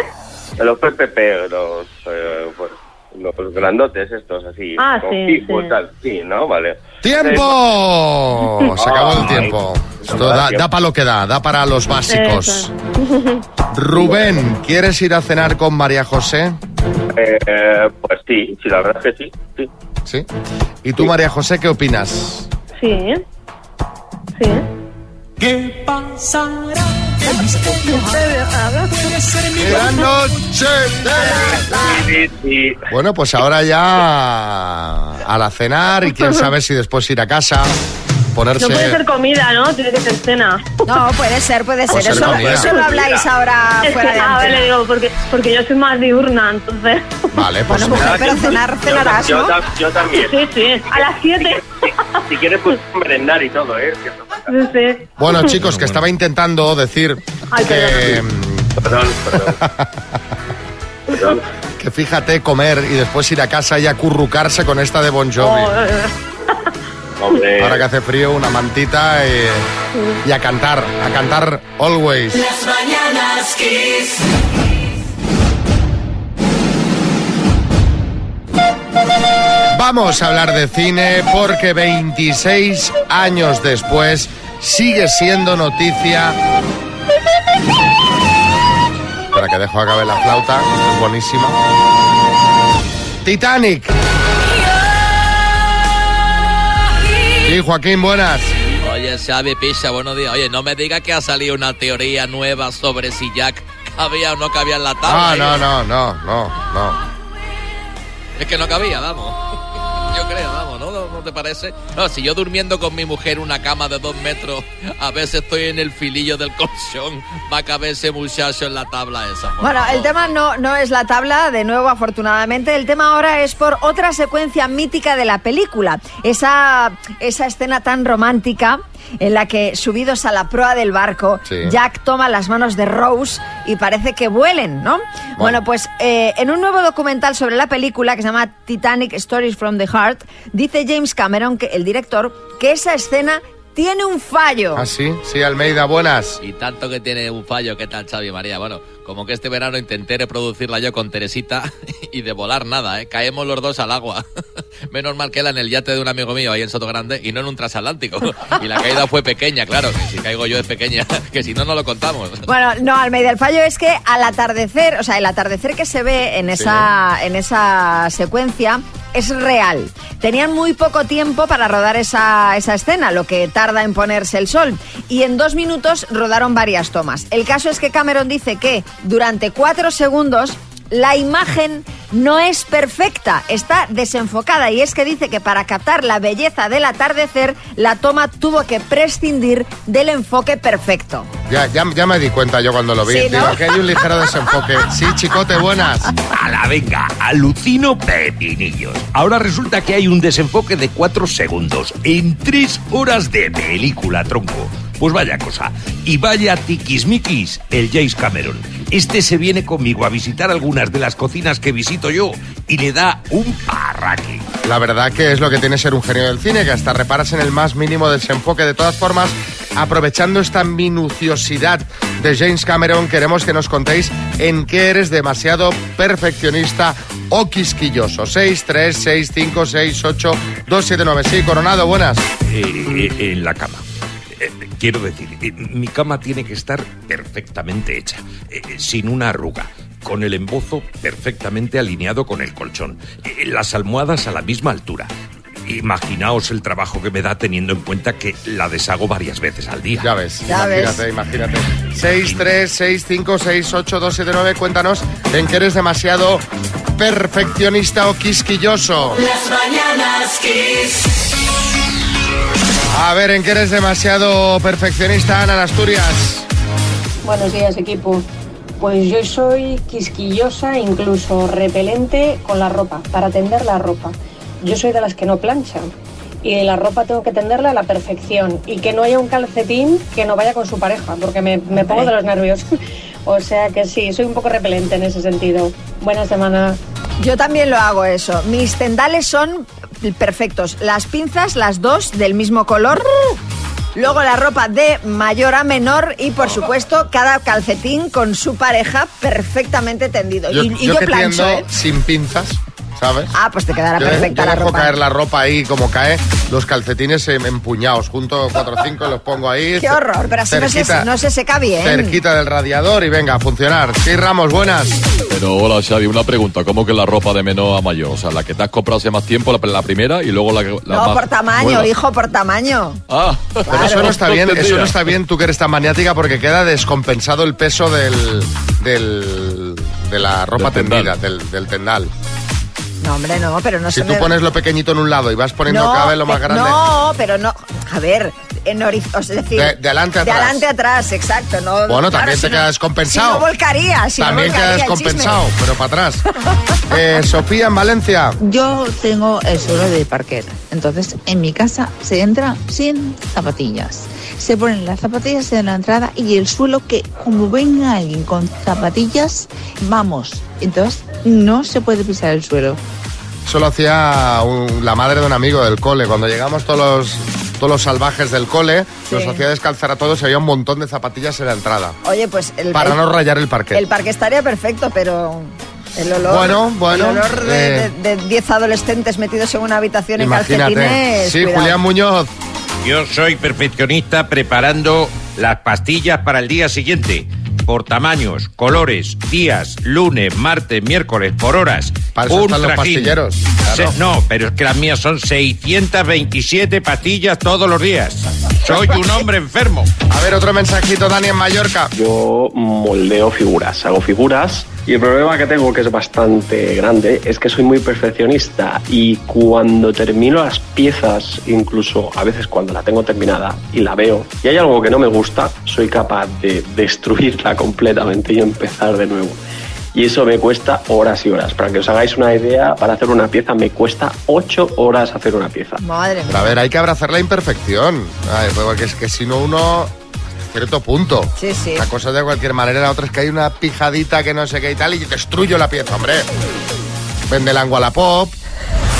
los PPP, los, eh, pues, los grandotes estos así. Ah, con sí, pico sí. y tal. Sí, ¿no? Vale. ¡Tiempo! Se acabó el tiempo. Esto da, para lo que da, da para los básicos. Rubén, ¿quieres ir a cenar con María José? Eh, eh, pues sí, sí, la verdad es que sí. sí. ¿Sí? ¿Y tú, María José, qué opinas? Sí. Sí. ¿Qué pasará? ¡La noche Sí, sí. Bueno, pues ahora ya a la cenar y quién sabe si después ir a casa, ponerse... No puede ser comida, ¿no? Tiene que ser cena. No, puede ser, puede ser. Puede ser Eso, eso lo habláis ahora Es que, fuera de ah, vale, digo, porque, porque yo soy más diurna, entonces. Vale, pues... Bueno, mujer, pero cenar, cenarás, yo, ¿no? tam- yo también. Sí, sí. A las 7. Si quieres, pues merendar y todo, ¿eh? Sí, sí. Bueno, chicos, que estaba intentando decir Ay, que, Perdón, perdón. Perdón. que fíjate comer y después ir a casa y acurrucarse con esta de Bon Jovi. Oh, eh, Hombre. Ahora que hace frío, una mantita y, y a cantar, a cantar Always. Las mañanas Kiss. Vamos a hablar de cine porque 26 años después sigue siendo noticia. Para que dejo acabe la flauta, que es buenísima. Titanic. Sí, Joaquín, buenas. Oye, Xavi Picha, buenos días. Oye, no me digas que ha salido una teoría nueva sobre si Jack cabía o no cabía en la tabla. Ah, ¿eh? no, no, no, no, no. Es que no cabía, vamos. Yo creo, vamos, ¿no? ¿No, no te parece? No, si yo durmiendo con mi mujer en una cama de dos metros, a veces estoy en el filillo del colchón, va a caber ese muchacho en la tabla esa. Bueno, favor. el tema no, no es la tabla, de nuevo, afortunadamente. El tema ahora es por otra secuencia mítica de la película. Esa, esa escena tan romántica en la que, subidos a la proa del barco, Sí. Jack toma las manos de Rose y parece que vuelen, ¿no? Bueno, pues eh, en un nuevo documental sobre la película que se llama Titanic Stories from the Heart, dice James Cameron, que, el director, que esa escena tiene un fallo. ¿Ah, sí? Sí, Almeida, buenas. Y tanto que tiene un fallo, ¿qué tal, Xavi María? Bueno, como que este verano intenté reproducirla yo con Teresita y de volar nada, ¿eh? Caemos los dos al agua. Menos mal que era en el yate de un amigo mío ahí en Soto Grande y no en un transatlántico. Y la caída fue pequeña, claro, que si caigo yo es pequeña, que si no, no lo contamos. Bueno, no, Almeida, el fallo es que al atardecer, o sea, el atardecer que se ve en esa, en esa secuencia es real. Tenían muy poco tiempo para rodar esa, esa escena, lo que tarda en ponerse el sol. Y en dos minutos rodaron varias tomas. El caso es que Cameron dice que durante cuatro segundos la imagen no es perfecta, está desenfocada y es que dice que para captar la belleza del atardecer, la toma tuvo que prescindir del enfoque perfecto. Ya, ya, ya me di cuenta yo cuando lo vi. Sí, ¿no? Digo, que hay un ligero desenfoque. Sí, chicote, buenas. A la venga, alucino pepinillos. Ahora resulta que hay un desenfoque de cuatro segundos en tres horas de película, tronco. Pues vaya cosa. Y vaya tiquismiquis el James Cameron. Este se viene conmigo a visitar algunas de las cocinas que visito yo y le da un parraque. La verdad que es lo que tiene ser un genio del cine, que hasta reparas en el más mínimo desenfoque. De todas formas, aprovechando esta minuciosidad de James Cameron, queremos que nos contéis en qué eres demasiado perfeccionista o quisquilloso. 6, 3, 6, 5, 6, 8, 2, 7, 9. Sí, Coronado, buenas. Eh, eh, en la cama. Eh, quiero decir, eh, mi cama tiene que estar perfectamente hecha, eh, sin una arruga, con el embozo perfectamente alineado con el colchón, eh, las almohadas a la misma altura. Imaginaos el trabajo que me da teniendo en cuenta que la deshago varias veces al día. Ya ves, Ya ves. imagínate, imagínate. 6, 3, 6, 5, 6, 8, 2, 7, 9. Cuéntanos en qué eres demasiado perfeccionista o quisquilloso. Las mañanas Kiss. A ver, en qué eres demasiado perfeccionista, Ana en Asturias. Buenos días, equipo. Pues yo soy quisquillosa, incluso repelente con la ropa, para tender la ropa. Yo soy de las que no planchan. Y la ropa tengo que tenderla a la perfección. Y que no haya un calcetín que no vaya con su pareja, porque me, me pongo de los nervios. o sea que sí, soy un poco repelente en ese sentido. Buena semana. Yo también lo hago eso. Mis tendales son perfectos. Las pinzas, las dos del mismo color. Luego la ropa de mayor a menor y por supuesto cada calcetín con su pareja perfectamente tendido. Yo, y y yo yo que plancho, tiendo ¿eh? sin pinzas, ¿sabes? Ah, pues te quedará Yo, perfecta yo la dejo ropa. caer la ropa ahí como cae, los calcetines em- empuñados, junto cuatro o cinco los pongo ahí. Qué horror, pero así no se, cerquita- no se seca bien. Cerquita del radiador y venga, a funcionar. Sí, Ramos, buenas. Pero hola Xavi, una pregunta, ¿cómo que la ropa de menor a mayor? O sea, la que te has comprado hace más tiempo, la, la primera y luego la, que- No, más por tamaño, nueva. hijo, por tamaño. Ah, Pero eso no está bien, eso no está bien tú que eres tan maniática porque queda descompensado el peso del, del de la ropa Del tendida, del, del tendal. No, hombre, no, pero no Si se tú me- pones lo pequeñito en un lado y vas poniendo cada vez lo más pe- grande. No, pero no. A ver, en horiz- es decir, De- de adelante a de atrás. adelante atrás, exacto. No, Bueno, claro, también si te no- queda descompensado. Si no volcaría, si no También queda volcaría el chisme. descompensado, pero para atrás. Eh, Sofía en Valencia. Yo tengo el suelo de parquet, entonces en mi casa se entra sin zapatillas. Se ponen las zapatillas en la entrada y el suelo que como venga alguien con zapatillas, vamos. Entonces no se puede pisar el suelo. Eso lo hacía un- la madre de un amigo del cole. Cuando llegamos todos los, todos los salvajes del cole, Sí. nos hacía descalzar a todos y había un montón de zapatillas en la entrada. Oye, pues el, Para el- no rayar el parque. el parque estaría perfecto, pero el olor, Bueno, bueno, el olor de eh. de- de 10 adolescentes metidos en una habitación en Imagínate. calcetines. Sí, cuidado. Julián Muñoz. Yo soy perfeccionista preparando las pastillas para el día siguiente. Por tamaños, colores, días, lunes, martes, miércoles, por horas. Para eso están los pastilleros, claro. Se- no, pero es que las mías son 627 pastillas todos los días. Soy un hombre enfermo. A ver, otro mensajito, Dani en Mallorca. Yo moldeo figuras, hago figuras y el problema que tengo, que es bastante grande, es que soy muy perfeccionista y cuando termino las piezas, incluso a veces cuando la tengo terminada y la veo, y hay algo que no me gusta, soy capaz de destruirla completamente y empezar de nuevo. Y eso me cuesta horas y horas. Para que os hagáis una idea, para hacer una pieza me cuesta 8 horas hacer una pieza. Madre Pero a ver, hay que abrazar la imperfección. Ay, pues, porque es que si no uno... Cierto punto. Sí, sí. La cosa de cualquier manera, la otra es que hay una pijadita que no sé qué y tal y destruyo la pieza, hombre. Vende el a la pop.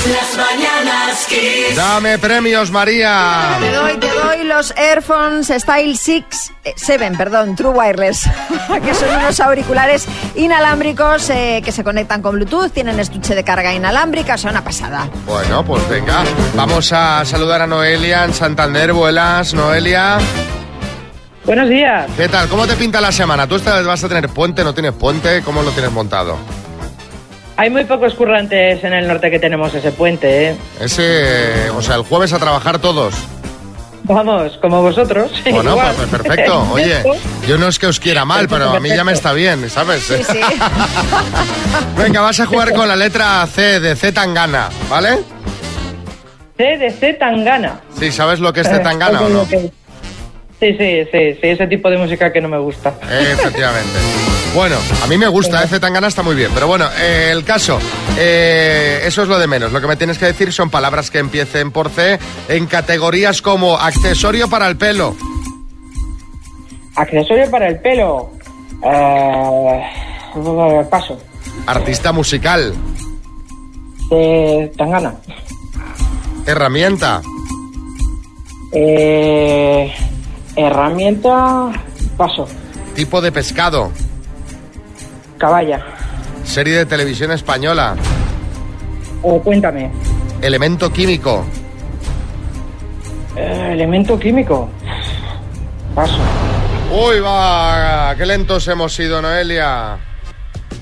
Las mañanas Kiss. Dame premios, María. Te doy, te doy los Airphones Style 6, eh, 7, perdón, True Wireless, que son unos auriculares inalámbricos eh, que se conectan con Bluetooth, tienen estuche de carga inalámbrica, son una pasada. Bueno, pues venga, vamos a saludar a Noelia en Santander. Vuelas, Noelia. Buenos días. ¿Qué tal? ¿Cómo te pinta la semana? ¿Tú esta vez vas a tener puente, no tienes puente? ¿Cómo lo tienes montado? Hay muy pocos currantes en el norte que tenemos ese puente, ¿eh? Ese, o sea, el jueves a trabajar todos. Vamos, como vosotros. Bueno, igual. pues perfecto. Oye, yo no es que os quiera mal, pero a mí ya me está bien, ¿sabes? Sí, sí. Venga, vas a jugar con la letra C de Z Tangana, ¿vale? C de C Tangana. Sí, ¿sabes lo que es Z Tangana o no? ok. Sí, sí, sí, sí, ese tipo de música que no me gusta. Efectivamente. Bueno, a mí me gusta, ¿eh? Tangana está muy bien. Pero bueno, eh, el caso, eh, eso es lo de menos. Lo que me tienes que decir son palabras que empiecen por C en categorías como accesorio para el pelo, Accesorio para el pelo. Eh, paso. artista musical, Tangana. herramienta, Eh, herramienta. Paso. tipo de pescado, Caballa. serie de televisión española, O cuéntame. elemento químico, Eh, elemento químico. Paso. Uy, va, qué lentos hemos sido, Noelia.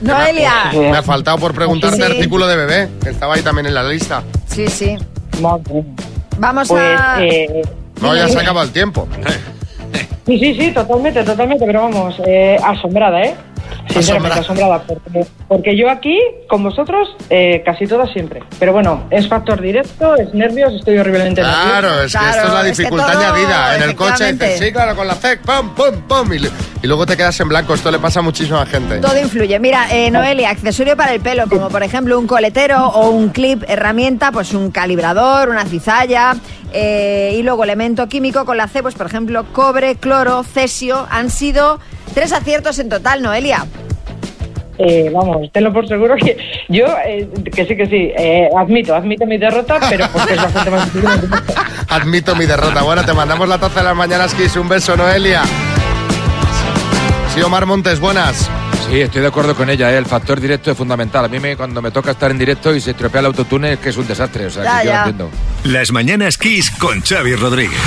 Noelia. Me ha faltado por preguntarte Sí. artículo de bebé, que estaba ahí también en la lista. Sí, sí. Vamos Pues, a... eh, No, ya se acaba el tiempo. Sí, sí, sí, totalmente, totalmente, pero vamos, eh, asombrada, ¿eh? Sinceramente, asombrada, porque, porque yo aquí, con vosotros, eh, casi todas siempre. Pero bueno, es factor directo, es nervios, estoy horriblemente Claro, es que esto es la dificultad añadida. En el coche dices, sí, claro, con la C, pum, pum, pum, y, y luego te quedas en blanco. Esto le pasa a muchísima gente. Todo influye. Mira, eh, Noelia, accesorio para el pelo, como por ejemplo un coletero o un clip, herramienta, pues un calibrador, una cizalla. eh, y luego elemento químico con la C, pues por ejemplo cobre, cloro, cesio. Han sido tres aciertos en total, Noelia. Eh, vamos, tenlo por seguro que yo, eh, que sí, que sí, eh, admito, admito mi derrota, pero porque es bastante más difícil. Admito mi derrota. Bueno, te mandamos la taza de las mañanas, Kiss. Un beso, Noelia. Sí, Omar Montes, buenas. Sí, estoy de acuerdo con ella, ¿eh? el factor directo es fundamental. A mí me, cuando me toca estar en directo y se estropea el autotune es que es un desastre, o sea, Ya, que yo ya. lo entiendo. Las mañanas Kiss con Xavi Rodríguez.